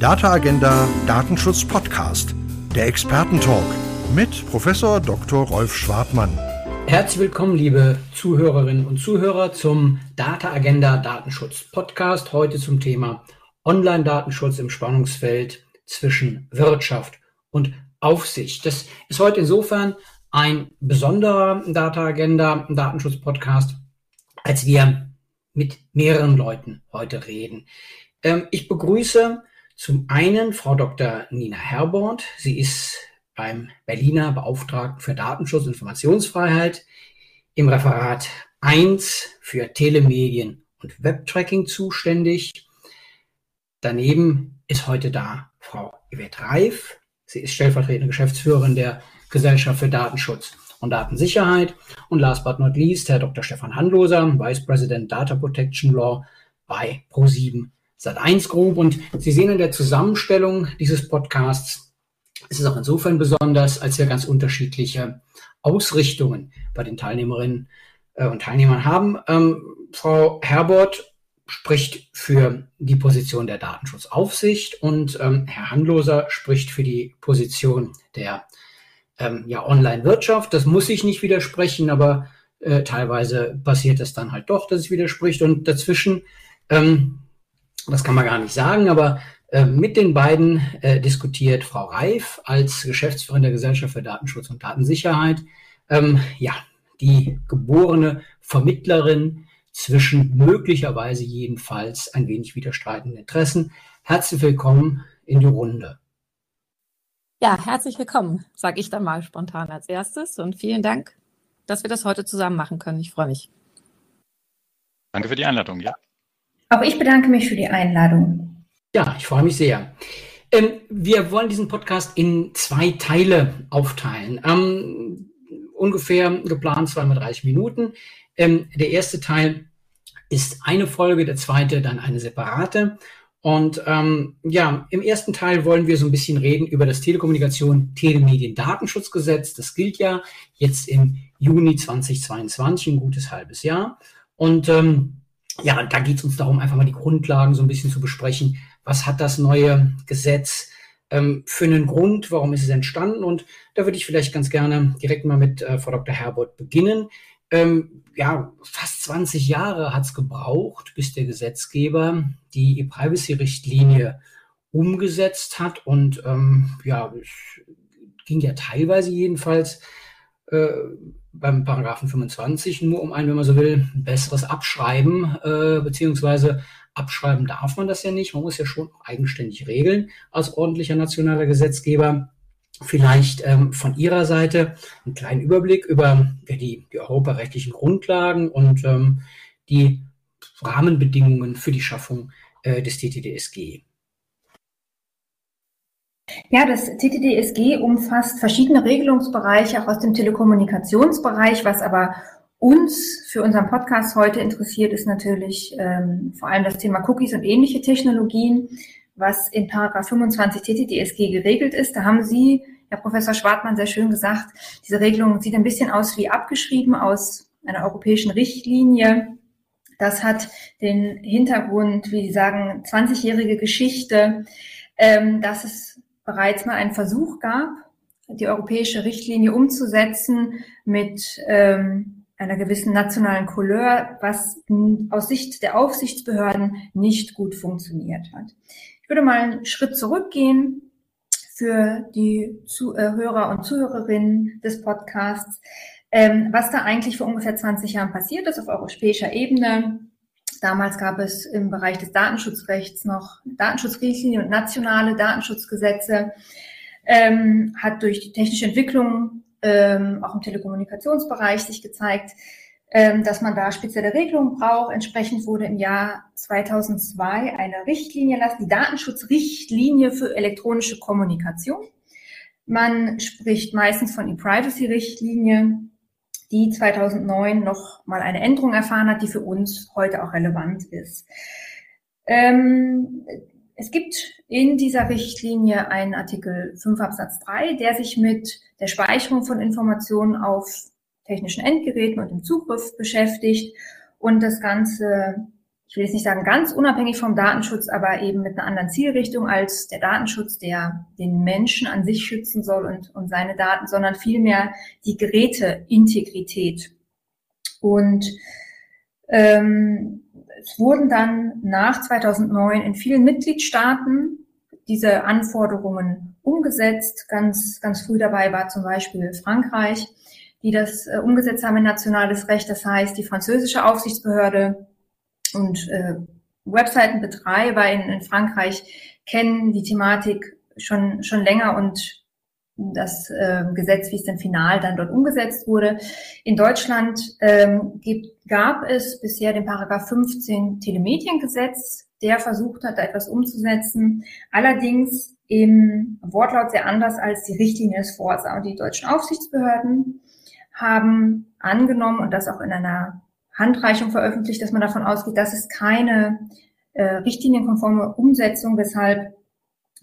Data Agenda Datenschutz Podcast, der Expertentalk mit Professor Dr. Rolf Schwartmann. Herzlich willkommen, liebe Zuhörerinnen und Zuhörer, zum Data Agenda Datenschutz Podcast. Heute zum Thema Online-Datenschutz im Spannungsfeld zwischen Wirtschaft und Aufsicht. Das ist heute insofern ein besonderer Data Agenda Datenschutz Podcast, als wir mit mehreren Leuten heute reden. Ähm, ich begrüße zum einen Frau Dr. Nina Herborn. Sie ist beim Berliner Beauftragten für Datenschutz und Informationsfreiheit im Referat 1 für Telemedien und Webtracking zuständig. Daneben ist heute da Frau Yvette Reif. Sie ist stellvertretende Geschäftsführerin der Gesellschaft für Datenschutz und Datensicherheit. Und last but not least, Herr Dr. Stefan Handloser, Vice President Data Protection Law bei Pro7 Sat1 Group. Und Sie sehen in der Zusammenstellung dieses Podcasts, es ist auch insofern besonders, als wir ganz unterschiedliche Ausrichtungen bei den Teilnehmerinnen äh, und Teilnehmern haben. Ähm, Frau Herbert spricht für die Position der Datenschutzaufsicht und ähm, Herr Handloser spricht für die Position der ähm, ja, Online-Wirtschaft. Das muss ich nicht widersprechen, aber äh, teilweise passiert es dann halt doch, dass es widerspricht. Und dazwischen ähm, das kann man gar nicht sagen, aber äh, mit den beiden äh, diskutiert Frau Reif als Geschäftsführerin der Gesellschaft für Datenschutz und Datensicherheit, ähm, ja, die geborene Vermittlerin zwischen möglicherweise jedenfalls ein wenig widerstreitenden Interessen. Herzlich willkommen in die Runde. Ja, herzlich willkommen, sage ich dann mal spontan als erstes und vielen Dank, dass wir das heute zusammen machen können. Ich freue mich. Danke für die Einladung, ja. Auch ich bedanke mich für die Einladung. Ja, ich freue mich sehr. Ähm, wir wollen diesen Podcast in zwei Teile aufteilen. Ähm, ungefähr geplant 32 Minuten. Ähm, der erste Teil ist eine Folge, der zweite dann eine separate. Und ähm, ja, im ersten Teil wollen wir so ein bisschen reden über das Telekommunikation Telemedien-Datenschutzgesetz. Das gilt ja jetzt im Juni 2022, ein gutes halbes Jahr. Und ähm, ja, da geht es uns darum, einfach mal die Grundlagen so ein bisschen zu besprechen. Was hat das neue Gesetz ähm, für einen Grund? Warum ist es entstanden? Und da würde ich vielleicht ganz gerne direkt mal mit äh, Frau Dr. Herbert beginnen. Ähm, ja, fast 20 Jahre hat es gebraucht, bis der Gesetzgeber die E-Privacy-Richtlinie umgesetzt hat. Und ähm, ja, es ging ja teilweise jedenfalls äh, beim Paragraphen 25 nur um ein, wenn man so will, besseres Abschreiben, äh, beziehungsweise abschreiben darf man das ja nicht. Man muss ja schon eigenständig regeln als ordentlicher nationaler Gesetzgeber. Vielleicht ähm, von Ihrer Seite einen kleinen Überblick über ja, die, die europarechtlichen Grundlagen und ähm, die Rahmenbedingungen für die Schaffung äh, des TTDSG. Ja, das TTDSG umfasst verschiedene Regelungsbereiche, auch aus dem Telekommunikationsbereich. Was aber uns für unseren Podcast heute interessiert, ist natürlich ähm, vor allem das Thema Cookies und ähnliche Technologien, was in Paragraph 25 TTDSG geregelt ist. Da haben Sie, Herr Professor Schwartmann, sehr schön gesagt, diese Regelung sieht ein bisschen aus wie abgeschrieben aus einer europäischen Richtlinie. Das hat den Hintergrund, wie Sie sagen, 20-jährige Geschichte, ähm, dass es bereits mal einen Versuch gab, die europäische Richtlinie umzusetzen mit ähm, einer gewissen nationalen Couleur, was aus Sicht der Aufsichtsbehörden nicht gut funktioniert hat. Ich würde mal einen Schritt zurückgehen für die Zuhörer und Zuhörerinnen des Podcasts, ähm, was da eigentlich vor ungefähr 20 Jahren passiert ist auf europäischer Ebene Damals gab es im Bereich des Datenschutzrechts noch Datenschutzrichtlinien und nationale Datenschutzgesetze. Ähm, hat durch die technische Entwicklung ähm, auch im Telekommunikationsbereich sich gezeigt, ähm, dass man da spezielle Regelungen braucht. Entsprechend wurde im Jahr 2002 eine Richtlinie lassen, die Datenschutzrichtlinie für elektronische Kommunikation. Man spricht meistens von E-Privacy-Richtlinie die 2009 noch mal eine Änderung erfahren hat, die für uns heute auch relevant ist. Ähm, es gibt in dieser Richtlinie einen Artikel 5 Absatz 3, der sich mit der Speicherung von Informationen auf technischen Endgeräten und dem Zugriff beschäftigt und das Ganze ich will jetzt nicht sagen ganz unabhängig vom Datenschutz, aber eben mit einer anderen Zielrichtung als der Datenschutz, der den Menschen an sich schützen soll und, und seine Daten, sondern vielmehr die Geräteintegrität. Und ähm, es wurden dann nach 2009 in vielen Mitgliedstaaten diese Anforderungen umgesetzt. Ganz, ganz früh dabei war zum Beispiel Frankreich, die das äh, umgesetzt haben in nationales Recht. Das heißt, die französische Aufsichtsbehörde und äh, Webseitenbetreiber in, in Frankreich kennen die Thematik schon, schon länger und das äh, Gesetz, wie es dann final dann dort umgesetzt wurde. In Deutschland ähm, gibt, gab es bisher den Paragraph 15 Telemediengesetz, der versucht hat, da etwas umzusetzen. Allerdings im Wortlaut sehr anders als die Richtlinie es vorsah. Und die deutschen Aufsichtsbehörden haben angenommen und das auch in einer Handreichung veröffentlicht, dass man davon ausgeht, dass es keine äh, richtlinienkonforme Umsetzung, weshalb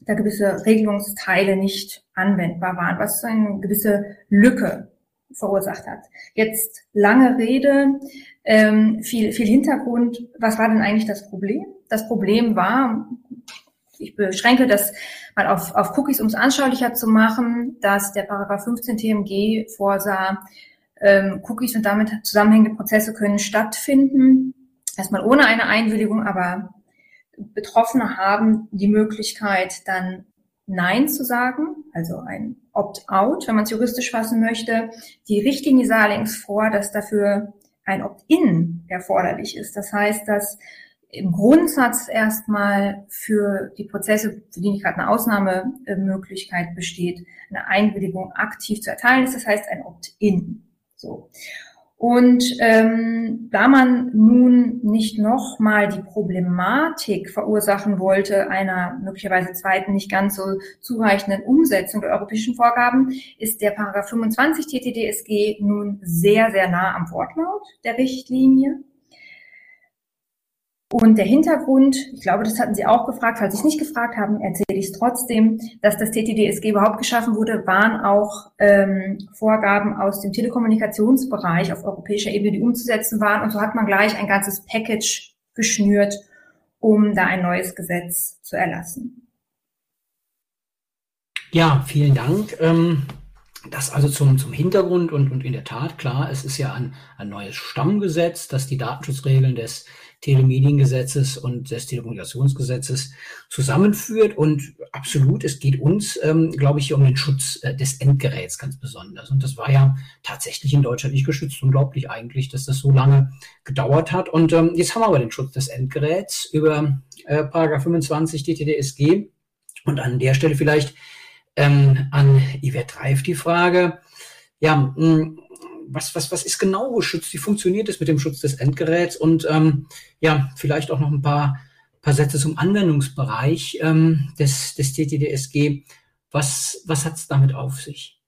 da gewisse Regelungsteile nicht anwendbar waren, was eine gewisse Lücke verursacht hat. Jetzt lange Rede, ähm, viel, viel Hintergrund. Was war denn eigentlich das Problem? Das Problem war, ich beschränke das mal auf, auf Cookies, um es anschaulicher zu machen, dass der Paragraph 15 TMG vorsah, ähm, Cookies und damit zusammenhängende Prozesse können stattfinden. Erstmal ohne eine Einwilligung, aber Betroffene haben die Möglichkeit, dann Nein zu sagen, also ein Opt-out, wenn man es juristisch fassen möchte. Die Richtlinie sah allerdings vor, dass dafür ein Opt-in erforderlich ist. Das heißt, dass im Grundsatz erstmal für die Prozesse, für die nicht gerade eine Ausnahmemöglichkeit besteht, eine Einwilligung aktiv zu erteilen ist. Das heißt ein Opt-in. So. Und ähm, da man nun nicht nochmal die Problematik verursachen wollte einer möglicherweise zweiten, nicht ganz so zureichenden Umsetzung der europäischen Vorgaben, ist der Paragraph 25 TTDSG nun sehr, sehr nah am Wortlaut der Richtlinie. Und der Hintergrund, ich glaube, das hatten Sie auch gefragt, falls Sie es nicht gefragt haben, erzähle ich es trotzdem, dass das TTDSG überhaupt geschaffen wurde, waren auch ähm, Vorgaben aus dem Telekommunikationsbereich auf europäischer Ebene, die umzusetzen waren. Und so hat man gleich ein ganzes Package geschnürt, um da ein neues Gesetz zu erlassen. Ja, vielen Dank. Ähm das also zum, zum Hintergrund und, und in der Tat, klar, es ist ja ein, ein neues Stammgesetz, das die Datenschutzregeln des Telemediengesetzes und des Telekommunikationsgesetzes zusammenführt. Und absolut, es geht uns, ähm, glaube ich, hier um den Schutz äh, des Endgeräts ganz besonders. Und das war ja tatsächlich in Deutschland nicht geschützt. Unglaublich eigentlich, dass das so lange gedauert hat. Und ähm, jetzt haben wir aber den Schutz des Endgeräts über äh, Paragraph 25 DTDSG. Und an der Stelle vielleicht ähm, an Yvette Reif die Frage, ja, mh, hm, was, was, was ist genau geschützt? Wie funktioniert es mit dem Schutz des Endgeräts? Und ähm, ja, vielleicht auch noch ein paar, paar Sätze zum Anwendungsbereich ähm, des, des TTDSG. Was, was hat es damit auf sich?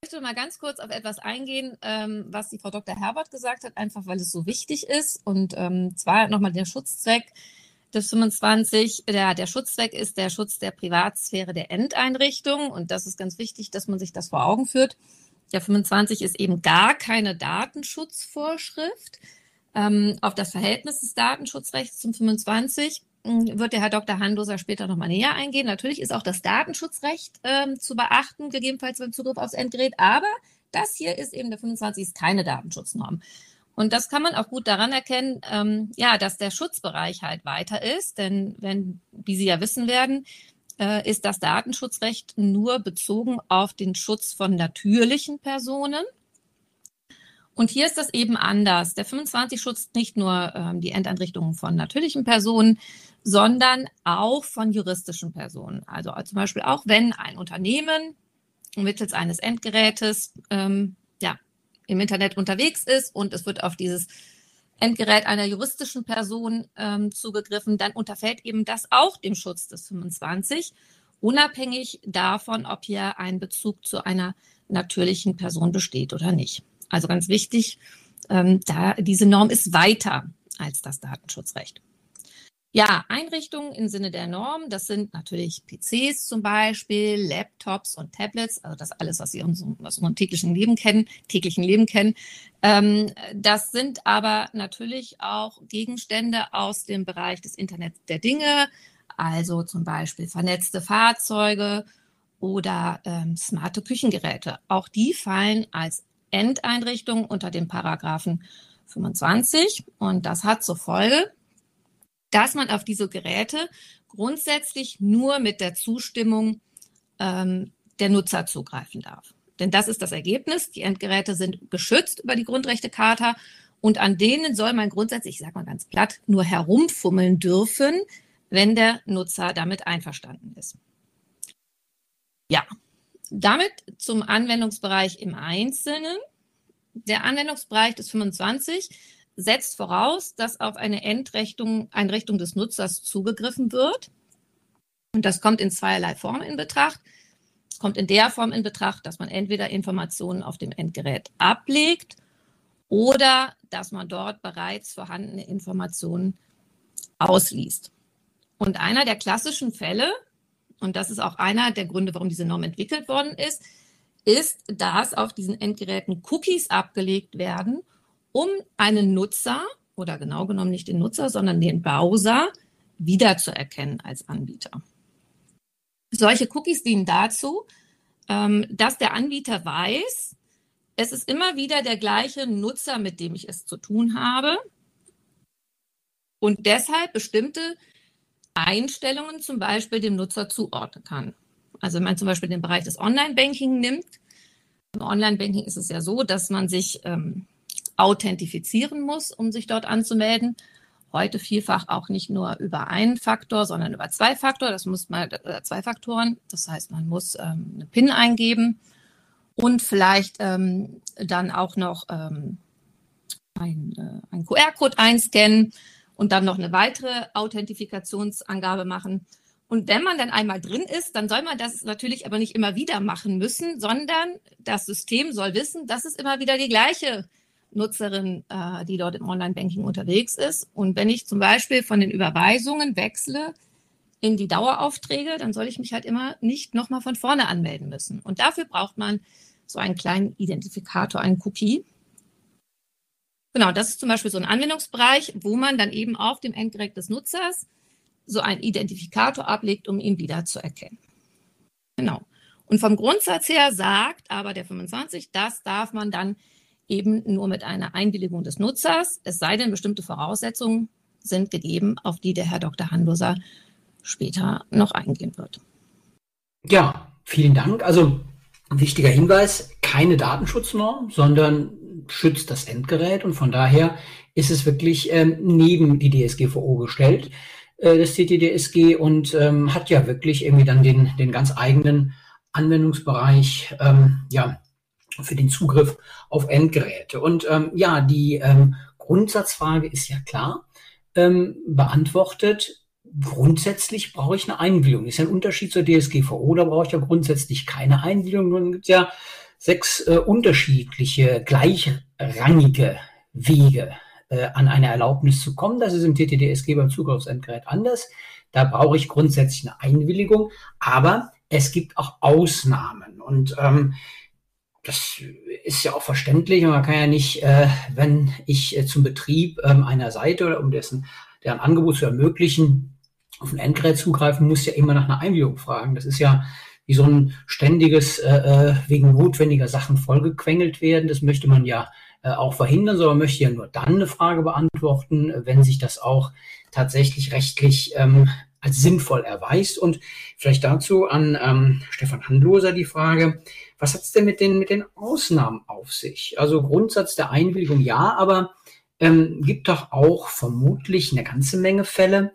Ich möchte mal ganz kurz auf etwas eingehen, ähm, was die Frau Dr. Herbert gesagt hat, einfach weil es so wichtig ist. Und ähm, zwar nochmal der Schutzzweck des 25. Der, der Schutzzweck ist der Schutz der Privatsphäre der Endeinrichtung. Und das ist ganz wichtig, dass man sich das vor Augen führt. Der 25 ist eben gar keine Datenschutzvorschrift. Ähm, auf das Verhältnis des Datenschutzrechts zum 25 hm, wird der Herr Dr. Handoser später nochmal näher eingehen. Natürlich ist auch das Datenschutzrecht ähm, zu beachten, gegebenenfalls beim Zugriff aufs Endgerät, aber das hier ist eben der 25 ist keine Datenschutznorm. Und das kann man auch gut daran erkennen, ähm, ja, dass der Schutzbereich halt weiter ist. Denn wenn, wie Sie ja wissen werden, äh, ist das Datenschutzrecht nur bezogen auf den Schutz von natürlichen Personen. Und hier ist das eben anders. Der 25 schützt nicht nur ähm, die Endeinrichtungen von natürlichen Personen, sondern auch von juristischen Personen. Also zum Beispiel auch wenn ein Unternehmen mittels eines Endgerätes ähm, im Internet unterwegs ist und es wird auf dieses Endgerät einer juristischen Person ähm, zugegriffen, dann unterfällt eben das auch dem Schutz des 25, unabhängig davon, ob hier ein Bezug zu einer natürlichen Person besteht oder nicht. Also ganz wichtig, ähm, da diese Norm ist weiter als das Datenschutzrecht. Ja, Einrichtungen im Sinne der Norm, das sind natürlich PCs zum Beispiel, Laptops und Tablets, also das alles, was Sie aus unserem täglichen Leben kennen, täglichen Leben kennen. Ähm, das sind aber natürlich auch Gegenstände aus dem Bereich des Internets der Dinge, also zum Beispiel vernetzte Fahrzeuge oder ähm, smarte Küchengeräte. Auch die fallen als Endeinrichtung unter dem Paragraphen 25 und das hat zur Folge, dass man auf diese Geräte grundsätzlich nur mit der Zustimmung ähm, der Nutzer zugreifen darf. Denn das ist das Ergebnis. Die Endgeräte sind geschützt über die Grundrechtecharta und an denen soll man grundsätzlich, ich sage mal ganz platt, nur herumfummeln dürfen, wenn der Nutzer damit einverstanden ist. Ja, damit zum Anwendungsbereich im Einzelnen. Der Anwendungsbereich des 25 setzt voraus, dass auf eine Endrichtung, Einrichtung des Nutzers zugegriffen wird. Und das kommt in zweierlei Form in Betracht. Es kommt in der Form in Betracht, dass man entweder Informationen auf dem Endgerät ablegt oder dass man dort bereits vorhandene Informationen ausliest. Und einer der klassischen Fälle, und das ist auch einer der Gründe, warum diese Norm entwickelt worden ist, ist, dass auf diesen Endgeräten Cookies abgelegt werden um einen Nutzer oder genau genommen nicht den Nutzer, sondern den Browser wiederzuerkennen als Anbieter. Solche Cookies dienen dazu, ähm, dass der Anbieter weiß, es ist immer wieder der gleiche Nutzer, mit dem ich es zu tun habe und deshalb bestimmte Einstellungen zum Beispiel dem Nutzer zuordnen kann. Also wenn man zum Beispiel den Bereich des Online-Banking nimmt, im Online-Banking ist es ja so, dass man sich ähm, authentifizieren muss, um sich dort anzumelden. Heute vielfach auch nicht nur über einen Faktor, sondern über zwei Faktor. Das muss man äh, zwei Faktoren. Das heißt, man muss ähm, eine PIN eingeben und vielleicht ähm, dann auch noch ähm, ein, äh, ein QR-Code einscannen und dann noch eine weitere Authentifikationsangabe machen. Und wenn man dann einmal drin ist, dann soll man das natürlich aber nicht immer wieder machen müssen, sondern das System soll wissen, dass es immer wieder die gleiche Nutzerin, äh, die dort im Online-Banking unterwegs ist. Und wenn ich zum Beispiel von den Überweisungen wechsle in die Daueraufträge, dann soll ich mich halt immer nicht nochmal von vorne anmelden müssen. Und dafür braucht man so einen kleinen Identifikator, einen Cookie. Genau, das ist zum Beispiel so ein Anwendungsbereich, wo man dann eben auf dem Endgerät des Nutzers so einen Identifikator ablegt, um ihn wieder zu erkennen. Genau. Und vom Grundsatz her sagt aber der 25, das darf man dann eben nur mit einer Einwilligung des Nutzers, es sei denn, bestimmte Voraussetzungen sind gegeben, auf die der Herr Dr. Hanloser später noch eingehen wird. Ja, vielen Dank. Also wichtiger Hinweis, keine Datenschutznorm, sondern schützt das Endgerät und von daher ist es wirklich ähm, neben die DSGVO gestellt, äh, das CTDSG und ähm, hat ja wirklich irgendwie dann den, den ganz eigenen Anwendungsbereich, ähm, ja, für den Zugriff auf Endgeräte. Und ähm, ja, die ähm, Grundsatzfrage ist ja klar ähm, beantwortet. Grundsätzlich brauche ich eine Einwilligung. Ist ja ein Unterschied zur DSGVO, da brauche ich ja grundsätzlich keine Einwilligung. Nun gibt es ja sechs äh, unterschiedliche, gleichrangige Wege, äh, an eine Erlaubnis zu kommen. Das ist im TTDSG beim Zugriff aufs Endgerät anders. Da brauche ich grundsätzlich eine Einwilligung, aber es gibt auch Ausnahmen. Und ähm, das ist ja auch verständlich. Man kann ja nicht, äh, wenn ich äh, zum Betrieb ähm, einer Seite oder um dessen deren Angebot zu ermöglichen, auf ein Endgerät zugreifen, muss ja immer nach einer Einwilligung fragen. Das ist ja wie so ein ständiges äh, äh, wegen notwendiger Sachen vollgequengelt werden. Das möchte man ja äh, auch verhindern, sondern möchte ja nur dann eine Frage beantworten, wenn sich das auch tatsächlich rechtlich ähm, als sinnvoll erweist. Und vielleicht dazu an ähm, Stefan Handloser die Frage, was hat es denn mit den, mit den Ausnahmen auf sich? Also Grundsatz der Einwilligung ja, aber ähm, gibt doch auch vermutlich eine ganze Menge Fälle,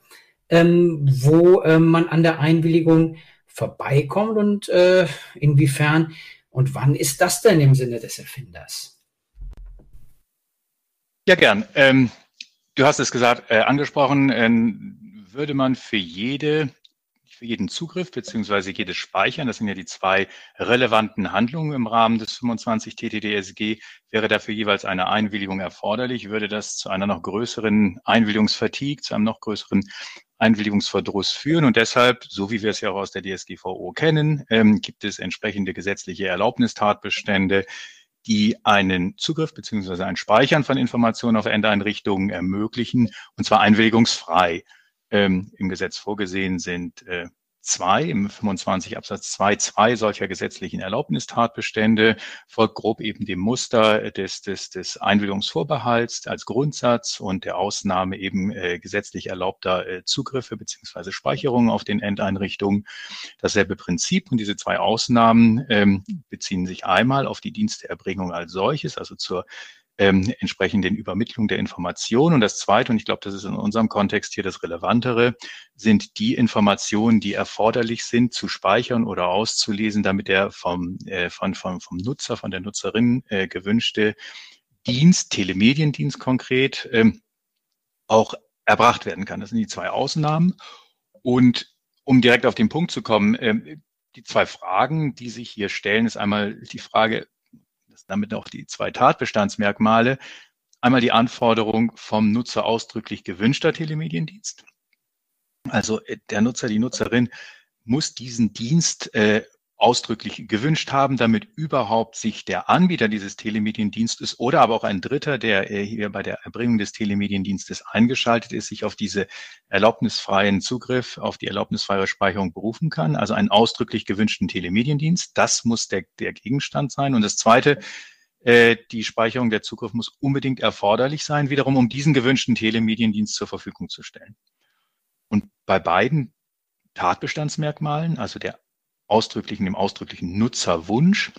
ähm, wo ähm, man an der Einwilligung vorbeikommt und äh, inwiefern und wann ist das denn im Sinne des Erfinders? Ja, gern. Ähm, du hast es gesagt, äh, angesprochen, äh, würde man für jede für jeden Zugriff beziehungsweise jedes Speichern, das sind ja die zwei relevanten Handlungen im Rahmen des 25 TTDSG, wäre dafür jeweils eine Einwilligung erforderlich, würde das zu einer noch größeren Einwilligungsfatigue, zu einem noch größeren Einwilligungsverdruss führen. Und deshalb, so wie wir es ja auch aus der DSGVO kennen, ähm, gibt es entsprechende gesetzliche Erlaubnistatbestände, die einen Zugriff beziehungsweise ein Speichern von Informationen auf Endeinrichtungen ermöglichen, und zwar einwilligungsfrei. Ähm, Im Gesetz vorgesehen sind äh, zwei, im 25 Absatz 2, zwei solcher gesetzlichen Erlaubnistatbestände, folgt grob eben dem Muster des, des, des Einwilligungsvorbehalts als Grundsatz und der Ausnahme eben äh, gesetzlich erlaubter äh, Zugriffe beziehungsweise Speicherungen auf den Endeinrichtungen. Dasselbe Prinzip und diese zwei Ausnahmen ähm, beziehen sich einmal auf die Diensteerbringung als solches, also zur ähm, entsprechenden Übermittlung der Informationen. Und das Zweite, und ich glaube, das ist in unserem Kontext hier das Relevantere, sind die Informationen, die erforderlich sind, zu speichern oder auszulesen, damit der vom, äh, von, vom, vom Nutzer, von der Nutzerin äh, gewünschte Dienst, Telemediendienst konkret, ähm, auch erbracht werden kann. Das sind die zwei Ausnahmen. Und um direkt auf den Punkt zu kommen, äh, die zwei Fragen, die sich hier stellen, ist einmal die Frage, damit auch die zwei Tatbestandsmerkmale. Einmal die Anforderung vom Nutzer ausdrücklich gewünschter Telemediendienst. Also äh, der Nutzer, die Nutzerin muss diesen Dienst äh, ausdrücklich gewünscht haben, damit überhaupt sich der Anbieter dieses Telemediendienstes oder aber auch ein Dritter, der äh, hier bei der Erbringung des Telemediendienstes eingeschaltet ist, sich auf diese erlaubnisfreien Zugriff, auf die erlaubnisfreie Speicherung berufen kann. Also einen ausdrücklich gewünschten Telemediendienst. Das muss der, der Gegenstand sein. Und das Zweite, äh, die Speicherung der Zugriff muss unbedingt erforderlich sein, wiederum um diesen gewünschten Telemediendienst zur Verfügung zu stellen. Und bei beiden Tatbestandsmerkmalen, also der ausdrücklichen, dem ausdrücklichen Nutzerwunsch,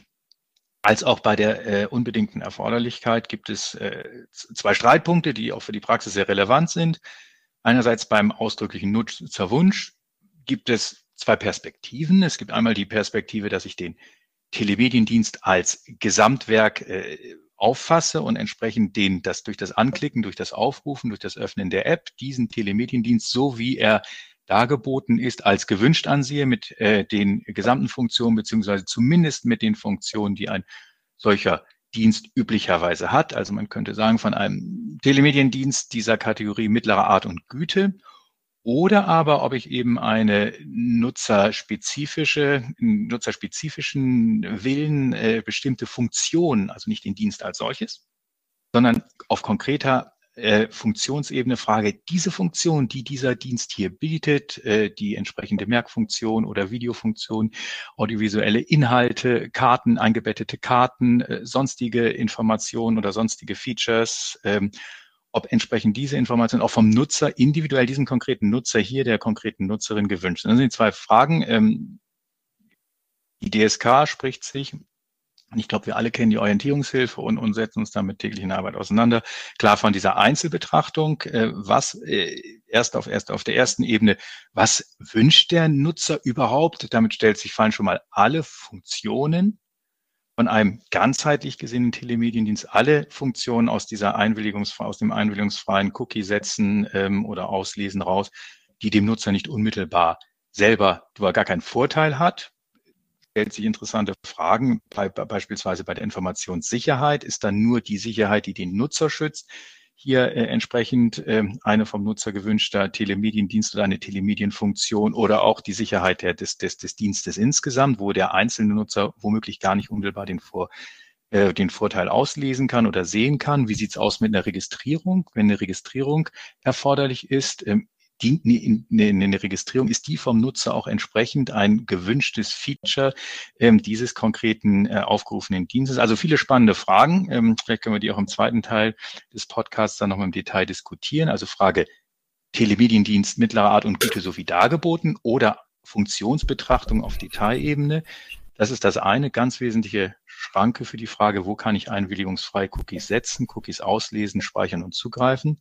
als auch bei der äh, unbedingten Erforderlichkeit gibt es äh, zwei Streitpunkte, die auch für die Praxis sehr relevant sind. Einerseits beim ausdrücklichen Nutzerwunsch gibt es zwei Perspektiven. Es gibt einmal die Perspektive, dass ich den Telemediendienst als Gesamtwerk äh, auffasse und entsprechend den, das durch das Anklicken, durch das Aufrufen, durch das Öffnen der App, diesen Telemediendienst, so wie er dargeboten ist, als gewünscht ansehe mit äh, den gesamten Funktionen, beziehungsweise zumindest mit den Funktionen, die ein solcher Dienst üblicherweise hat. Also man könnte sagen, von einem Telemediendienst dieser Kategorie mittlerer Art und Güte oder aber ob ich eben eine nutzerspezifische, nutzerspezifischen Willen, äh, bestimmte Funktionen, also nicht den Dienst als solches, sondern auf konkreter äh, Funktionsebene frage, diese Funktion, die dieser Dienst hier bietet, äh, die entsprechende Merkfunktion oder Videofunktion, audiovisuelle Inhalte, Karten, eingebettete Karten, äh, sonstige Informationen oder sonstige Features, ähm, ob entsprechend diese Informationen auch vom Nutzer individuell diesen konkreten Nutzer hier, der konkreten Nutzerin gewünscht sind. Das sind die zwei Fragen. Ähm, die DSK spricht sich und ich glaube, wir alle kennen die Orientierungshilfe und, und setzen uns damit täglich in Arbeit auseinander. Klar von dieser Einzelbetrachtung, äh, was äh, erst auf erst auf der ersten Ebene, was wünscht der Nutzer überhaupt? Damit stellt sich fallen schon mal alle Funktionen von einem ganzheitlich gesehenen Telemediendienst, alle Funktionen aus dieser Einwilligungs aus dem einwilligungsfreien Cookie setzen ähm, oder auslesen raus, die dem Nutzer nicht unmittelbar selber, er gar keinen Vorteil hat, stellt sich interessante Fragen. Bei, beispielsweise bei der Informationssicherheit ist dann nur die Sicherheit, die den Nutzer schützt. Hier äh, entsprechend äh, eine vom Nutzer gewünschter Telemediendienst oder eine Telemedienfunktion oder auch die Sicherheit der, des, des, des Dienstes insgesamt, wo der einzelne Nutzer womöglich gar nicht unmittelbar den Vor äh, den Vorteil auslesen kann oder sehen kann. Wie sieht's aus mit einer Registrierung? Wenn eine Registrierung erforderlich ist, ähm, die, eine, eine Registrierung, ist die vom Nutzer auch entsprechend ein gewünschtes Feature ähm, dieses konkreten äh, aufgerufenen Dienstes? Also viele spannende Fragen. Ähm, vielleicht können wir die auch im zweiten Teil des Podcasts dann nochmal im Detail diskutieren. Also Frage Telemediendienst mittlerer Art und Güte sowie dargeboten oder Funktionsbetrachtung auf Detailebene. Das ist das eine ganz wesentliche Schranke für die Frage, wo kann ich einwilligungsfrei Cookies setzen, Cookies auslesen, speichern und zugreifen.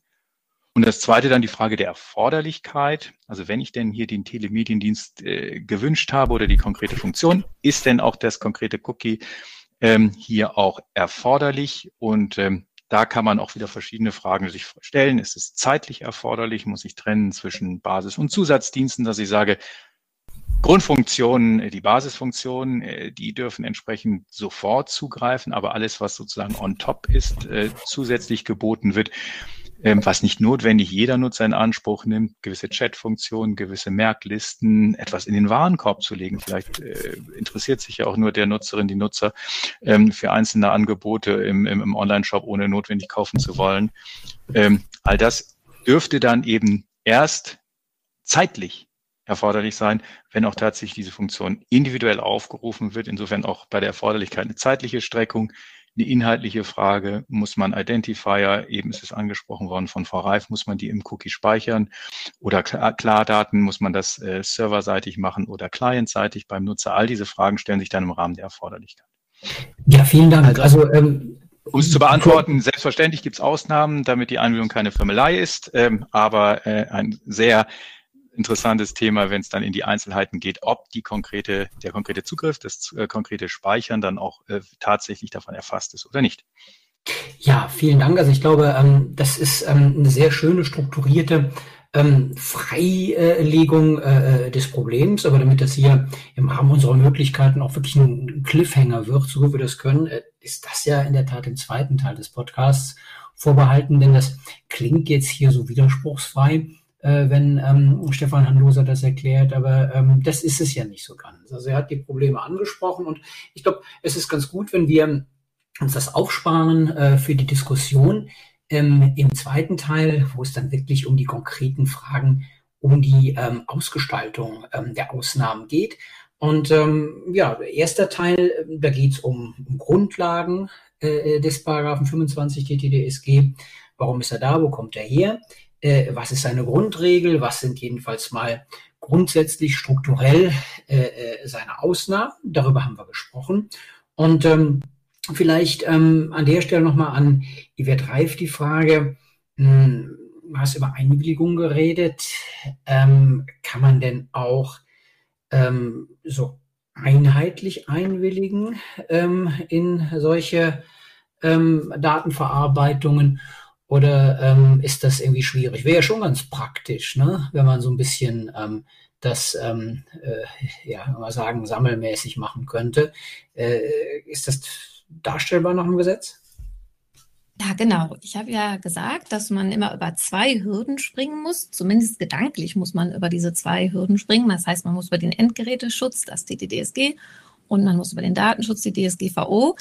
Und das zweite dann die Frage der Erforderlichkeit. Also wenn ich denn hier den Telemediendienst äh, gewünscht habe oder die konkrete Funktion, ist denn auch das konkrete Cookie ähm, hier auch erforderlich? Und ähm, da kann man auch wieder verschiedene Fragen sich stellen. Ist es zeitlich erforderlich? Muss ich trennen zwischen Basis- und Zusatzdiensten, dass ich sage, Grundfunktionen, äh, die Basisfunktionen, äh, die dürfen entsprechend sofort zugreifen, aber alles, was sozusagen on top ist, äh, zusätzlich geboten wird, ähm, was nicht notwendig jeder Nutzer in Anspruch nimmt, gewisse Chatfunktionen, gewisse Merklisten, etwas in den Warenkorb zu legen. Vielleicht äh, interessiert sich ja auch nur der Nutzerin, die Nutzer ähm, für einzelne Angebote im, im, im Online-Shop, ohne notwendig kaufen zu wollen. Ähm, all das dürfte dann eben erst zeitlich erforderlich sein, wenn auch tatsächlich diese Funktion individuell aufgerufen wird. Insofern auch bei der Erforderlichkeit eine zeitliche Streckung, eine inhaltliche Frage, muss man Identifier, eben ist es angesprochen worden von Frau Reif, muss man die im Cookie speichern oder Klardaten, muss man das äh, serverseitig machen oder clientseitig beim Nutzer? All diese Fragen stellen sich dann im Rahmen der Erforderlichkeit. Ja, vielen Dank. Also ähm, um es zu beantworten, selbstverständlich gibt es Ausnahmen, damit die Einwilligung keine Firmelei ist, ähm, aber äh, ein sehr interessantes Thema, wenn es dann in die Einzelheiten geht, ob die konkrete, der konkrete Zugriff, das äh, konkrete Speichern dann auch äh, tatsächlich davon erfasst ist oder nicht. Ja, vielen Dank. Also ich glaube, ähm, das ist ähm, eine sehr schöne, strukturierte ähm, Freilegung äh, des Problems, aber damit das hier im Rahmen unserer Möglichkeiten auch wirklich ein Cliffhanger wird, so wie wir das können, äh, ist das ja in der Tat im zweiten Teil des Podcasts vorbehalten, denn das klingt jetzt hier so widerspruchsfrei äh, wenn ähm, Stefan Handloser das erklärt, aber ähm, das ist es ja nicht so ganz. Also er hat die Probleme angesprochen und ich glaube, es ist ganz gut, wenn wir uns das aufsparen äh, für die Diskussion ähm, im zweiten Teil, wo es dann wirklich um die konkreten Fragen, um die ähm, Ausgestaltung ähm, der Ausnahmen geht. Und ähm, ja, erster Teil, da geht es um, um Grundlagen äh, des Paragraphen 25 TTDSG. Warum ist er da? Wo kommt er her? Äh, was ist seine Grundregel, was sind jedenfalls mal grundsätzlich strukturell äh, äh, seine Ausnahmen. Darüber haben wir gesprochen. Und ähm, vielleicht ähm, an der Stelle nochmal an Yvette Reif die Frage, mh, hm, du hast über Einwilligung geredet. Ähm, kann man denn auch ähm, so einheitlich einwilligen ähm, in solche ähm, Datenverarbeitungen? Oder ähm, ist das irgendwie schwierig? Wäre ja schon ganz praktisch, ne? wenn man so ein bisschen ähm, das, ähm, äh, ja, mal sagen, sammelmäßig machen könnte. Äh, ist das darstellbar nach dem Gesetz? Ja, genau. Ich habe ja gesagt, dass man immer über zwei Hürden springen muss. Zumindest gedanklich muss man über diese zwei Hürden springen. Das heißt, man muss über den Endgeräteschutz, das TTDSG, und man muss über den Datenschutz, die DSGVO.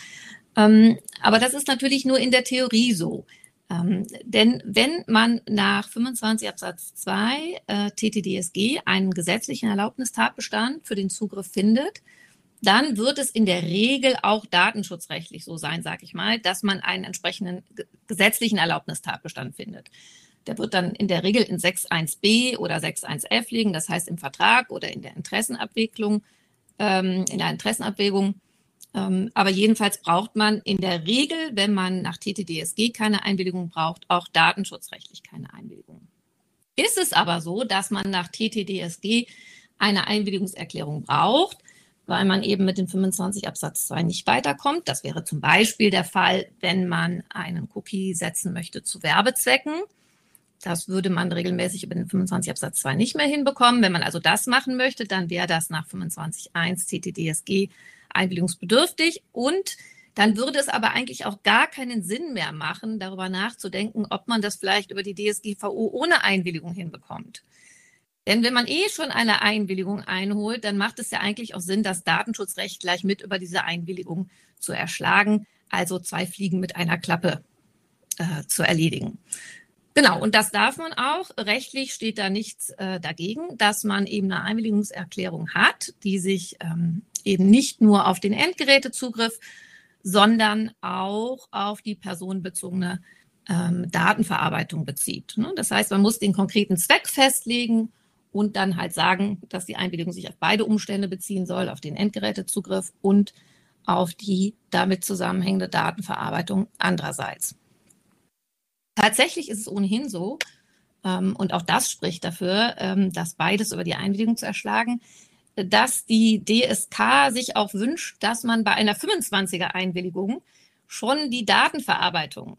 Ähm, aber das ist natürlich nur in der Theorie so. Ähm, denn wenn man nach 25 Absatz 2 äh, TTDSG einen gesetzlichen Erlaubnistatbestand für den Zugriff findet, dann wird es in der Regel auch datenschutzrechtlich so sein, sage ich mal, dass man einen entsprechenden gesetzlichen Erlaubnistatbestand findet. Der wird dann in der Regel in 6.1b oder 6.1f liegen, das heißt im Vertrag oder in der Interessenabwicklung, ähm, in der Interessenabwägung aber jedenfalls braucht man in der Regel, wenn man nach TTDSG keine Einwilligung braucht, auch datenschutzrechtlich keine Einwilligung. Ist es aber so, dass man nach TTDSG eine Einwilligungserklärung braucht, weil man eben mit dem 25 Absatz 2 nicht weiterkommt. Das wäre zum Beispiel der Fall, wenn man einen Cookie setzen möchte zu Werbezwecken. Das würde man regelmäßig über den 25 Absatz 2 nicht mehr hinbekommen. Wenn man also das machen möchte, dann wäre das nach 25.1 TTDSG einwilligungsbedürftig und dann würde es aber eigentlich auch gar keinen Sinn mehr machen, darüber nachzudenken, ob man das vielleicht über die DSGVO ohne Einwilligung hinbekommt. Denn wenn man eh schon eine Einwilligung einholt, dann macht es ja eigentlich auch Sinn, das Datenschutzrecht gleich mit über diese Einwilligung zu erschlagen, also zwei Fliegen mit einer Klappe äh, zu erledigen. Genau, und das darf man auch. Rechtlich steht da nichts äh, dagegen, dass man eben eine Einwilligungserklärung hat, die sich ähm, eben nicht nur auf den Endgerätezugriff, sondern auch auf die personenbezogene ähm, Datenverarbeitung bezieht. Ne? Das heißt, man muss den konkreten Zweck festlegen und dann halt sagen, dass die Einwilligung sich auf beide Umstände beziehen soll, auf den Endgerätezugriff und auf die damit zusammenhängende Datenverarbeitung andererseits. Tatsächlich ist es ohnehin so, ähm, und auch das spricht dafür, ähm, dass beides über die Einwilligung zu erschlagen, dass die DSK sich auch wünscht, dass man bei einer 25er Einwilligung schon die Datenverarbeitung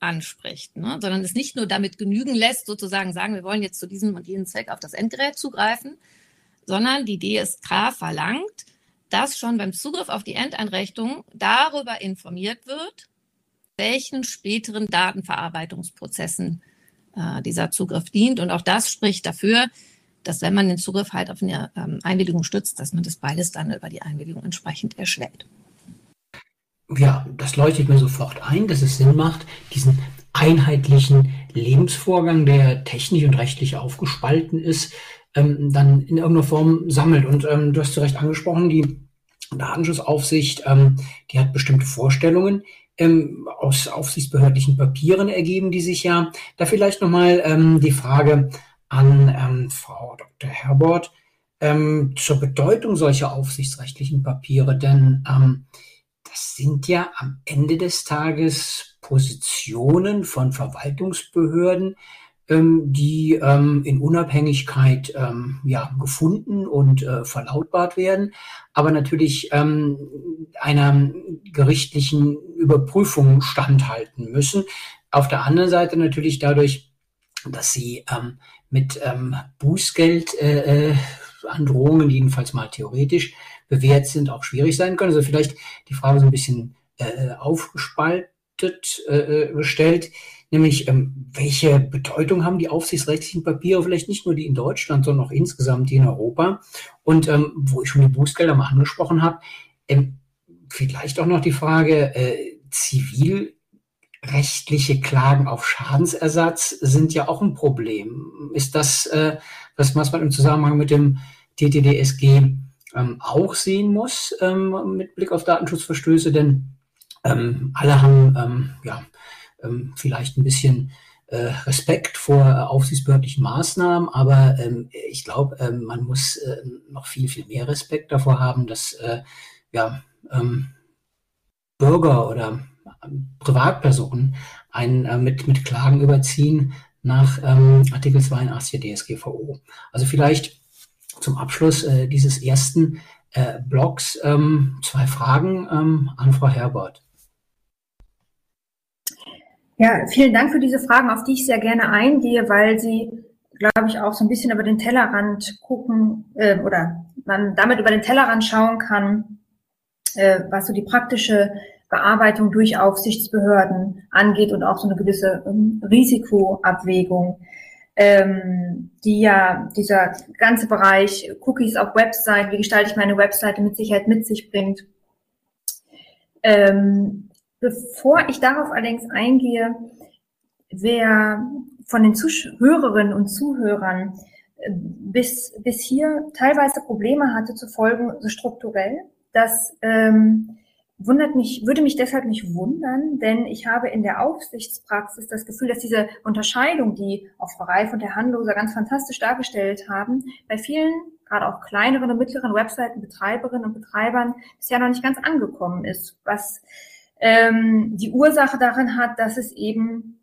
anspricht, ne? sondern es nicht nur damit genügen lässt, sozusagen sagen, wir wollen jetzt zu diesem und jenem Zweck auf das Endgerät zugreifen, sondern die DSK verlangt, dass schon beim Zugriff auf die Endeinrichtung darüber informiert wird, welchen späteren Datenverarbeitungsprozessen äh, dieser Zugriff dient. Und auch das spricht dafür, dass wenn man den Zugriff halt auf eine ähm, Einwilligung stützt, dass man das beides dann über die Einwilligung entsprechend erschlägt. Ja, das leuchtet mir sofort ein, dass es Sinn macht, diesen einheitlichen Lebensvorgang, der technisch und rechtlich aufgespalten ist, ähm, dann in irgendeiner Form sammelt. Und ähm, du hast zu Recht angesprochen, die Datenschutzaufsicht, ähm, die hat bestimmte Vorstellungen ähm, aus aufsichtsbehördlichen Papieren ergeben, die sich ja da vielleicht nochmal ähm, die Frage an ähm, Frau Dr. Herbert ähm, zur Bedeutung solcher aufsichtsrechtlichen Papiere, denn ähm, das sind ja am Ende des Tages Positionen von Verwaltungsbehörden, ähm, die ähm, in Unabhängigkeit ähm, ja, gefunden und äh, verlautbart werden, aber natürlich ähm, einer gerichtlichen Überprüfung standhalten müssen. Auf der anderen Seite natürlich dadurch, dass sie ähm, mit ähm, Bußgeld äh, äh, Androhungen, jedenfalls mal theoretisch, bewährt sind, auch schwierig sein können. Also vielleicht die Frage so ein bisschen äh, aufgespaltet äh, gestellt, nämlich ähm, welche Bedeutung haben die aufsichtsrechtlichen Papiere, vielleicht nicht nur die in Deutschland, sondern auch insgesamt die in Europa. Und ähm, wo ich schon die Bußgelder mal angesprochen habe, ähm, vielleicht auch noch die Frage, äh, zivil rechtliche Klagen auf Schadensersatz sind ja auch ein Problem. Ist das, äh, was, was man im Zusammenhang mit dem TTDSG ähm, auch sehen muss ähm, mit Blick auf Datenschutzverstöße? Denn ähm, alle haben ähm, ja ähm, vielleicht ein bisschen äh, Respekt vor äh, aufsichtsbehördlichen Maßnahmen, aber ähm, ich glaube, ähm, man muss äh, noch viel, viel mehr Respekt davor haben, dass äh, ja, ähm, Bürger oder Privatpersonen einen äh, mit, mit Klagen überziehen nach ähm, Artikel 82 der DSGVO. Also vielleicht zum Abschluss äh, dieses ersten äh, Blogs ähm, zwei Fragen ähm, an Frau Herbert. Ja, vielen Dank für diese Fragen, auf die ich sehr gerne eingehe, weil sie, glaube ich, auch so ein bisschen über den Tellerrand gucken äh, oder man damit über den Tellerrand schauen kann, äh, was so die praktische Bearbeitung durch Aufsichtsbehörden angeht und auch so eine gewisse ähm, Risikoabwägung, ähm, die ja dieser ganze Bereich Cookies auf Website, wie gestalte ich meine Webseite mit Sicherheit mit sich bringt. Ähm, bevor ich darauf allerdings eingehe, wer von den Zuhörerinnen und Zuhörern äh, bis, bis hier teilweise Probleme hatte zu folgen, so strukturell, dass ähm, wundert mich, würde mich deshalb nicht wundern, denn ich habe in der Aufsichtspraxis das Gefühl, dass diese Unterscheidung, die auch Frau Reif und der Handloser ganz fantastisch dargestellt haben, bei vielen, gerade auch kleineren und mittleren Webseitenbetreiberinnen und Betreibern bisher noch nicht ganz angekommen ist, was ähm, die Ursache darin hat, dass es eben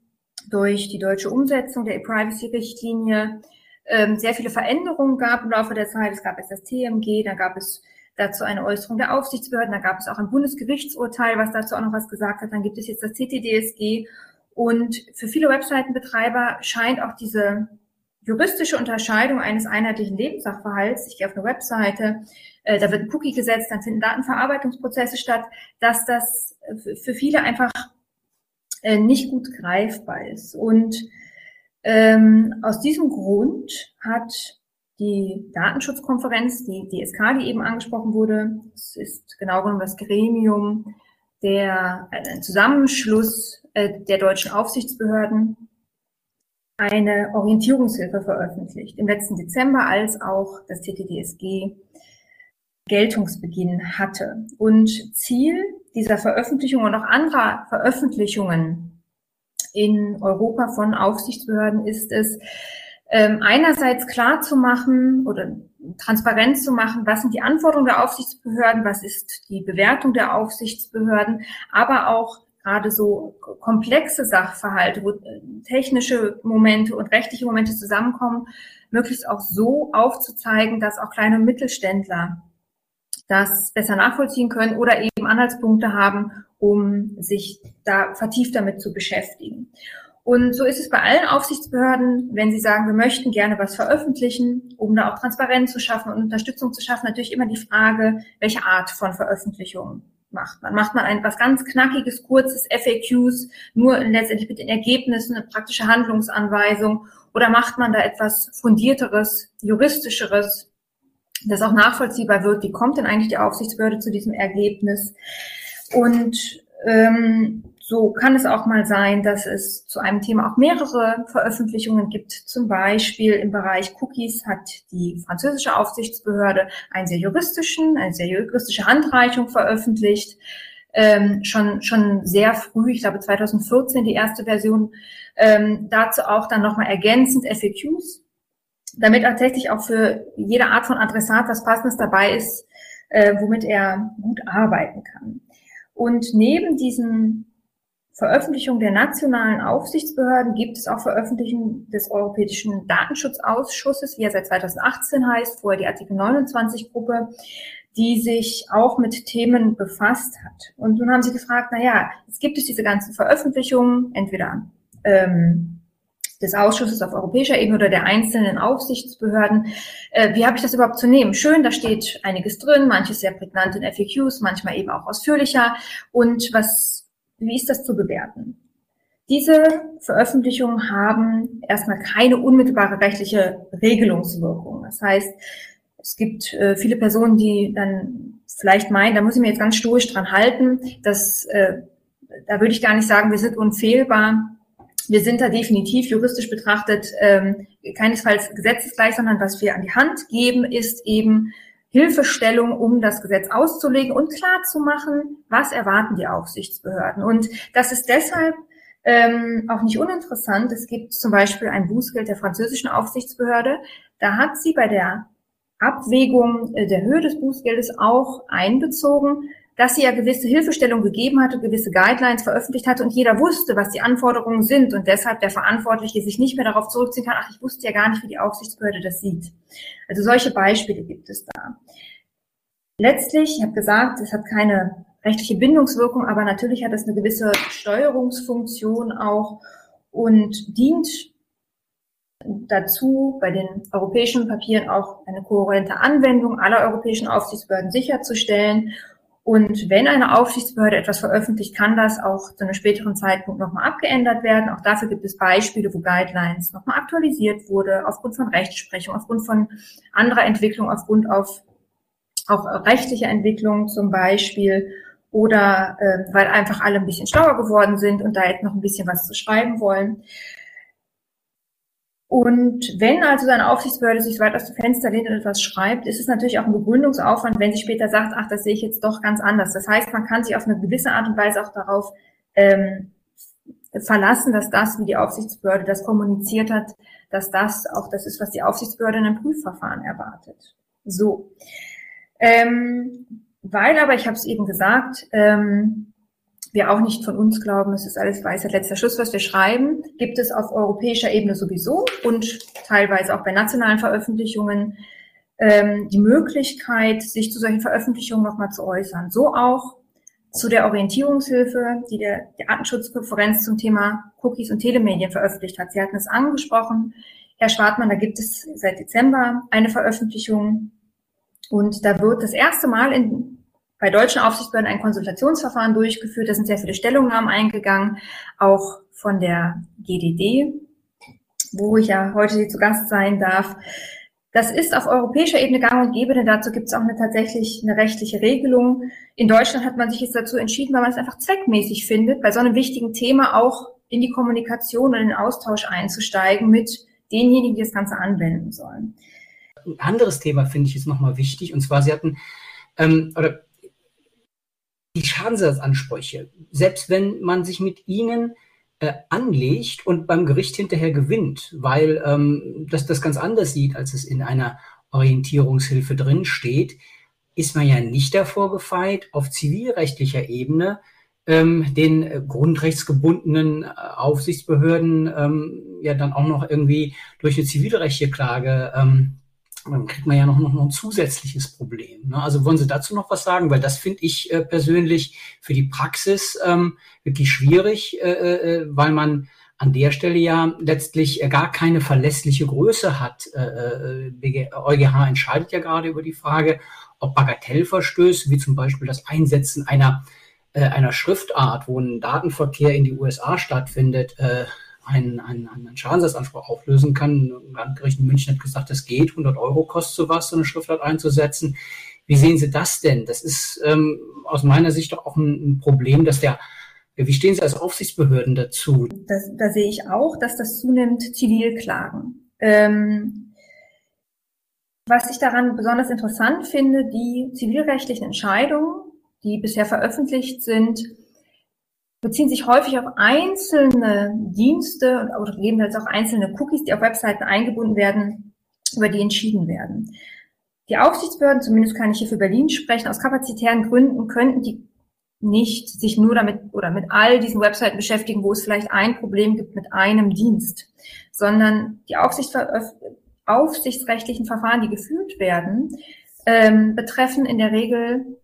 durch die deutsche Umsetzung der E-Privacy-Richtlinie ähm, sehr viele Veränderungen gab im Laufe der Zeit. Es gab jetzt das TMG, dann gab es dazu eine Äußerung der Aufsichtsbehörden, dann gab es auch ein Bundesgerichtsurteil, was dazu auch noch was gesagt hat, dann gibt es jetzt das CTDSG und für viele Webseitenbetreiber scheint auch diese juristische Unterscheidung eines einheitlichen Lebenssachverhalts, ich gehe auf eine Webseite, äh, da wird ein Cookie gesetzt, dann finden Datenverarbeitungsprozesse statt, dass das für viele einfach äh, nicht gut greifbar ist. Und ähm, aus diesem Grund hat die Datenschutzkonferenz, die DSK, die eben angesprochen wurde, es ist genau genommen das Gremium der ein Zusammenschluss äh, der deutschen Aufsichtsbehörden, eine Orientierungshilfe veröffentlicht im letzten Dezember, als auch das TTDSG Geltungsbeginn hatte. Und Ziel dieser Veröffentlichung und auch anderer Veröffentlichungen in Europa von Aufsichtsbehörden ist es, ähm, einerseits klar zu machen oder transparent zu machen, was sind die Anforderungen der Aufsichtsbehörden, was ist die Bewertung der Aufsichtsbehörden, aber auch gerade so komplexe Sachverhalte, wo äh, technische Momente und rechtliche Momente zusammenkommen, möglichst auch so aufzuzeigen, dass auch kleine Mittelständler das besser nachvollziehen können oder eben Anhaltspunkte haben, um sich da vertieft damit zu beschäftigen. Und so ist es bei allen Aufsichtsbehörden, wenn sie sagen, wir möchten gerne was veröffentlichen, um da auch Transparenz zu schaffen und Unterstützung zu schaffen, natürlich immer die Frage, welche Art von Veröffentlichung macht man? Macht man ein was ganz knackiges, kurzes FAQs, nur letztendlich mit den Ergebnissen, eine praktische Handlungsanweisung oder macht man da etwas fundierteres, juristischeres, das auch nachvollziehbar wird? Wie kommt denn eigentlich die Aufsichtsbehörde zu diesem Ergebnis? Und ähm, so kann es auch mal sein, dass es zu einem Thema auch mehrere Veröffentlichungen gibt. Zum Beispiel im Bereich Cookies hat die französische Aufsichtsbehörde einen sehr juristischen, eine sehr juristische Handreichung veröffentlicht. Ähm, schon, schon sehr früh, ich glaube 2014 die erste Version, ähm, dazu auch dann nochmal ergänzend FAQs, damit tatsächlich auch für jede Art von Adressat was Passendes dabei ist, äh, womit er gut arbeiten kann. Und neben diesen Veröffentlichung der nationalen Aufsichtsbehörden gibt es auch Veröffentlichungen des Europäischen Datenschutzausschusses, wie er seit 2018 heißt, vorher die Artikel 29 Gruppe, die sich auch mit Themen befasst hat. Und nun haben sie gefragt, na ja, jetzt gibt es diese ganzen Veröffentlichungen, entweder ähm, des Ausschusses auf europäischer Ebene oder der einzelnen Aufsichtsbehörden. Äh, wie habe ich das überhaupt zu nehmen? Schön, da steht einiges drin, manches sehr prägnant in FAQs, manchmal eben auch ausführlicher. Und was wie ist das zu bewerten? Diese Veröffentlichungen haben erstmal keine unmittelbare rechtliche Regelungswirkung. Das heißt, es gibt äh, viele Personen, die dann vielleicht meinen, da muss ich mir jetzt ganz stoisch dran halten, dass äh, da würde ich gar nicht sagen, wir sind unfehlbar. Wir sind da definitiv juristisch betrachtet ähm, keinesfalls gesetzesgleich, sondern was wir an die Hand geben, ist eben Hilfestellung, um das Gesetz auszulegen und klar zu machen, was erwarten die Aufsichtsbehörden. Und das ist deshalb ähm, auch nicht uninteressant. Es gibt zum Beispiel ein Bußgeld der französischen Aufsichtsbehörde. Da hat sie bei der Abwägung äh, der Höhe des Bußgeldes auch einbezogen, dass sie ja gewisse Hilfestellung gegeben hatte, gewisse Guidelines veröffentlicht hatte und jeder wusste, was die Anforderungen sind und deshalb der Verantwortliche sich nicht mehr darauf zurückziehen kann, ach, ich wusste ja gar nicht, wie die Aufsichtsbehörde das sieht. Also solche Beispiele gibt es da. Letztlich, ich habe gesagt, es hat keine rechtliche Bindungswirkung, aber natürlich hat es eine gewisse Steuerungsfunktion auch und dient dazu, bei den europäischen Papieren auch eine kohärente Anwendung aller europäischen Aufsichtsbehörden sicherzustellen und wenn eine Aufsichtsbehörde etwas veröffentlicht, kann das auch zu einem späteren Zeitpunkt nochmal abgeändert werden. Auch dafür gibt es Beispiele, wo Guidelines nochmal aktualisiert wurde, aufgrund von Rechtsprechung, aufgrund von anderer Entwicklung, aufgrund auf, auch rechtlicher Entwicklung zum Beispiel oder äh, weil einfach alle ein bisschen schlauer geworden sind und da jetzt noch ein bisschen was zu schreiben wollen. Und wenn also seine Aufsichtsbehörde sich weit aus dem Fenster lehnt und etwas schreibt, ist es natürlich auch ein Begründungsaufwand, wenn sie später sagt, ach, das sehe ich jetzt doch ganz anders. Das heißt, man kann sich auf eine gewisse Art und Weise auch darauf ähm, verlassen, dass das, wie die Aufsichtsbehörde das kommuniziert hat, dass das auch das ist, was die Aufsichtsbehörde in einem Prüfverfahren erwartet. So. Ähm, weil aber, ich habe es eben gesagt, ähm, wir auch nicht von uns glauben, es ist alles Weisheit letzter Schluss, was wir schreiben, gibt es auf europäischer Ebene sowieso und teilweise auch bei nationalen Veröffentlichungen ähm, die Möglichkeit, sich zu solchen Veröffentlichungen nochmal zu äußern. So auch zu der Orientierungshilfe, die der, die Datenschutzkonferenz zum Thema Cookies und Telemedien veröffentlicht hat. Sie hatten es angesprochen, Herr Schwartmann, da gibt es seit Dezember eine Veröffentlichung und da wird das erste Mal in bei deutschen Aufsichtsbehörden ein Konsultationsverfahren durchgeführt. Da sind sehr viele Stellungnahmen eingegangen, auch von der GDD, wo ich ja heute zu Gast sein darf. Das ist auf europäischer Ebene gang und gäbe, denn dazu gibt es auch eine tatsächlich eine rechtliche Regelung. In Deutschland hat man sich jetzt dazu entschieden, weil man es einfach zweckmäßig findet, bei so einem wichtigen Thema auch in die Kommunikation und in den Austausch einzusteigen mit denjenigen, die das Ganze anwenden sollen. Ein anderes Thema finde ich jetzt nochmal wichtig, und zwar, Sie hatten, ähm, oder die Schadensersatzansprüche, selbst wenn man sich mit ihnen äh, anlegt und beim Gericht hinterher gewinnt, weil ähm, das das ganz anders sieht, als es in einer Orientierungshilfe drin steht, ist man ja nicht davor gefeit, auf zivilrechtlicher Ebene ähm, den grundrechtsgebundenen äh, Aufsichtsbehörden ähm, ja dann auch noch irgendwie durch eine zivilrechtliche Klage ähm, dann kriegt man ja noch, noch, noch ein zusätzliches Problem. Ne? Also wollen Sie dazu noch was sagen? Weil das finde ich äh, persönlich für die Praxis ähm, wirklich schwierig, äh, äh, weil man an der Stelle ja letztlich äh, gar keine verlässliche Größe hat. Äh, EuGH äh, entscheidet ja gerade über die Frage, ob Bagatellverstöße, wie zum Beispiel das Einsetzen einer, äh, einer Schriftart, wo ein Datenverkehr in die USA stattfindet, äh, einen, einen, einen Schadensersatzanspruch auflösen kann. Ein Landgericht in München hat gesagt, das geht, 100 Euro kostet sowas, so eine Schriftart einzusetzen. Wie sehen Sie das denn? Das ist ähm, aus meiner Sicht doch auch ein, ein Problem, dass der wie stehen Sie als Aufsichtsbehörden dazu? Das, da sehe ich auch, dass das zunimmt Zivilklagen. Ähm, was ich daran besonders interessant finde, die zivilrechtlichen Entscheidungen, die bisher veröffentlicht sind, beziehen sich häufig auf einzelne Dienste oder gegebenenfalls auch einzelne Cookies, die auf Webseiten eingebunden werden, über die entschieden werden. Die Aufsichtsbehörden, zumindest kann ich hier für Berlin sprechen, aus kapazitären Gründen könnten die nicht sich nur damit oder mit all diesen Webseiten beschäftigen, wo es vielleicht ein Problem gibt mit einem Dienst, sondern die aufsichtsrechtlichen Verfahren, die geführt werden, ähm, betreffen in der Regel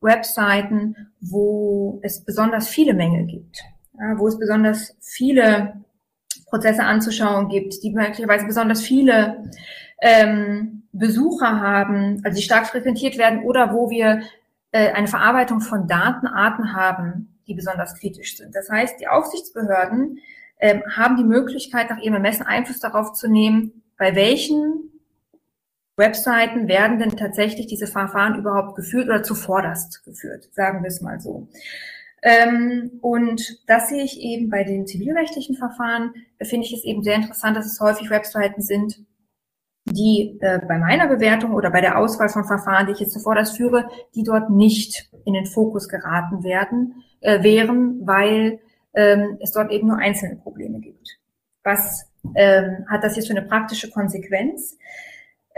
Webseiten, wo es besonders viele Mängel gibt, ja, wo es besonders viele Prozesse anzuschauen gibt, die möglicherweise besonders viele ähm, Besucher haben, also die stark frequentiert werden oder wo wir äh, eine Verarbeitung von Datenarten haben, die besonders kritisch sind. Das heißt, die Aufsichtsbehörden ähm, haben die Möglichkeit, nach ihrem Ermessen Einfluss darauf zu nehmen, bei welchen Webseiten werden denn tatsächlich diese Verfahren überhaupt geführt oder zuvorderst geführt, sagen wir es mal so. Ähm, und das sehe ich eben bei den zivilrechtlichen Verfahren, finde ich es eben sehr interessant, dass es häufig Webseiten sind, die äh, bei meiner Bewertung oder bei der Auswahl von Verfahren, die ich jetzt zuvor das führe, die dort nicht in den Fokus geraten werden, äh, wären, weil ähm, es dort eben nur einzelne Probleme gibt. Was ähm, hat das jetzt für eine praktische Konsequenz?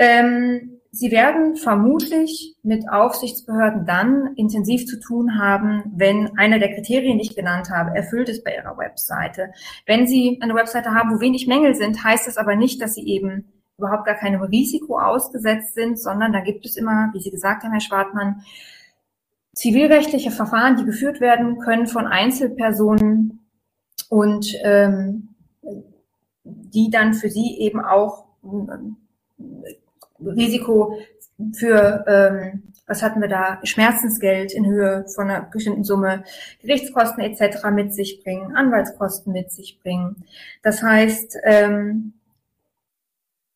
Ähm, Sie werden vermutlich mit Aufsichtsbehörden dann intensiv zu tun haben, wenn einer der Kriterien, die ich genannt habe, erfüllt ist bei Ihrer Webseite. Wenn Sie eine Webseite haben, wo wenig Mängel sind, heißt das aber nicht, dass Sie eben überhaupt gar keinem Risiko ausgesetzt sind, sondern da gibt es immer, wie Sie gesagt haben, Herr Schwartmann, zivilrechtliche Verfahren, die geführt werden können von Einzelpersonen und ähm, die dann für sie eben auch ähm, Risiko für, ähm, was hatten wir da, Schmerzensgeld in Höhe von einer bestimmten Summe, Gerichtskosten etc. mit sich bringen, Anwaltskosten mit sich bringen. Das heißt, ähm,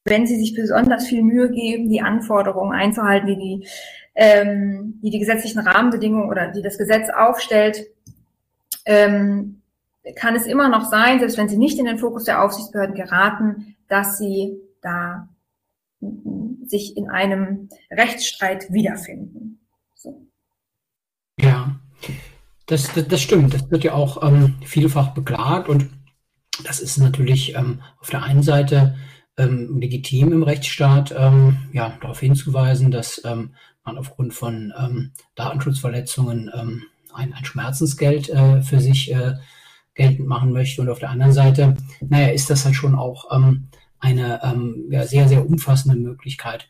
wenn sie sich besonders viel Mühe geben, die Anforderungen einzuhalten, die die, ähm, die, die gesetzlichen Rahmenbedingungen oder die das Gesetz aufstellt, ähm, kann es immer noch sein, selbst wenn sie nicht in den Fokus der Aufsichtsbehörden geraten, dass sie da sich in einem Rechtsstreit wiederfinden. So. Ja, das, das, das, stimmt. Das wird ja auch ähm, vielfach beklagt und das ist natürlich ähm, auf der einen Seite ähm, legitim im Rechtsstaat, ähm, ja, darauf hinzuweisen, dass ähm, man aufgrund von ähm, Datenschutzverletzungen ein, ein Schmerzensgeld äh, für sich äh, geltend machen möchte. Und auf der anderen Seite, naja, ist das halt schon auch ähm, eine ähm, ja, sehr, sehr umfassende Möglichkeit,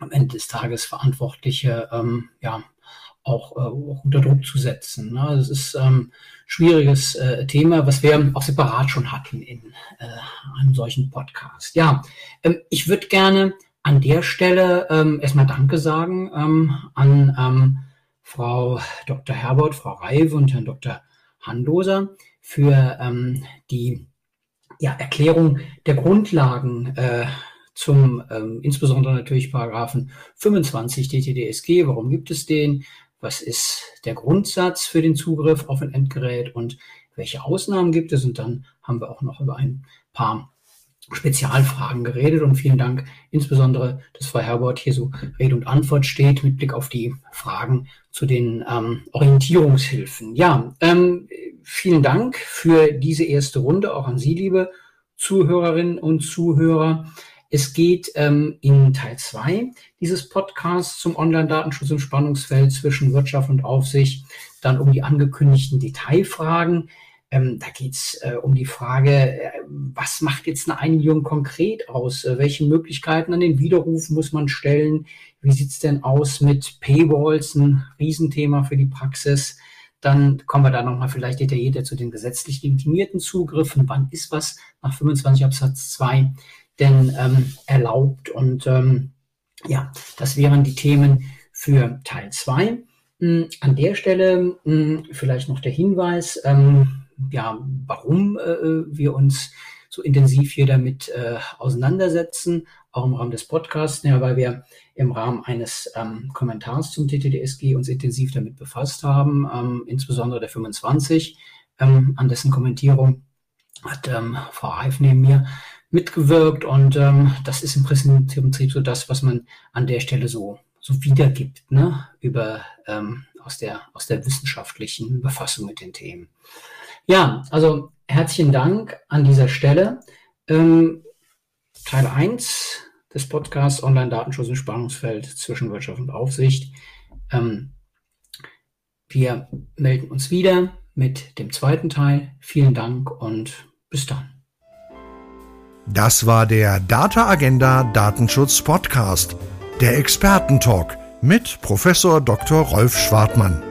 am Ende des Tages Verantwortliche ähm, ja, auch, äh, auch unter Druck zu setzen. Ne? Das ist ähm, schwieriges äh, Thema, was wir auch separat schon hatten in äh, einem solchen Podcast. Ja, ähm, ich würde gerne an der Stelle ähm, erstmal Danke sagen ähm, an ähm, Frau Dr. Herbert, Frau Reive und Herrn Dr. Handoser für ähm, die ja, Erklärung der Grundlagen äh, zum ähm, insbesondere natürlich Paragraphen 25 DTDSG. Warum gibt es den? was ist der Grundsatz für den Zugriff auf ein Endgerät und welche Ausnahmen gibt es. Und dann haben wir auch noch über ein paar Spezialfragen geredet und vielen Dank insbesondere, dass Frau Herbert hier so Rede und Antwort steht mit Blick auf die Fragen zu den ähm, Orientierungshilfen. Ja, ähm, vielen Dank für diese erste Runde, auch an Sie, liebe Zuhörerinnen und Zuhörer. Es geht ähm, in Teil 2 dieses Podcasts zum Online-Datenschutz im Spannungsfeld zwischen Wirtschaft und Aufsicht dann um die angekündigten Detailfragen. Ähm, da geht es äh, um die Frage, äh, was macht jetzt eine Einigung konkret aus? Äh, welche Möglichkeiten an den Widerruf muss man stellen? Wie sieht es denn aus mit Paywalls, ein Riesenthema für die Praxis? Dann kommen wir da nochmal vielleicht detaillierter zu den gesetzlich legitimierten Zugriffen. Wann ist was nach 25 Absatz 2? denn ähm, erlaubt. Und ähm, ja, das wären die Themen für Teil 2. Hm, an der Stelle hm, vielleicht noch der Hinweis, ähm, ja, warum äh, wir uns so intensiv hier damit äh, auseinandersetzen, auch im Rahmen des Podcasts, ja, weil wir im Rahmen eines ähm, Kommentars zum TTDSG uns intensiv damit befasst haben, ähm, insbesondere der 25, ähm, an dessen Kommentierung hat ähm, Frau Reif neben mir mitgewirkt und ähm, das ist im Prinzip so das, was man an der Stelle so, so wiedergibt, ne, über, ähm, aus der, aus der wissenschaftlichen Befassung mit den Themen. Ja, also herzlichen Dank an dieser Stelle. Ähm, Teil 1 des Podcasts Online-Datenschutz im Spannungsfeld zwischen Wirtschaft und Aufsicht. Ähm, wir melden uns wieder mit dem zweiten Teil. Vielen Dank und bis dann. Das war der Data Agenda Datenschutz Podcast, der Expertentalk mit Professor Dr. Rolf Schwartmann.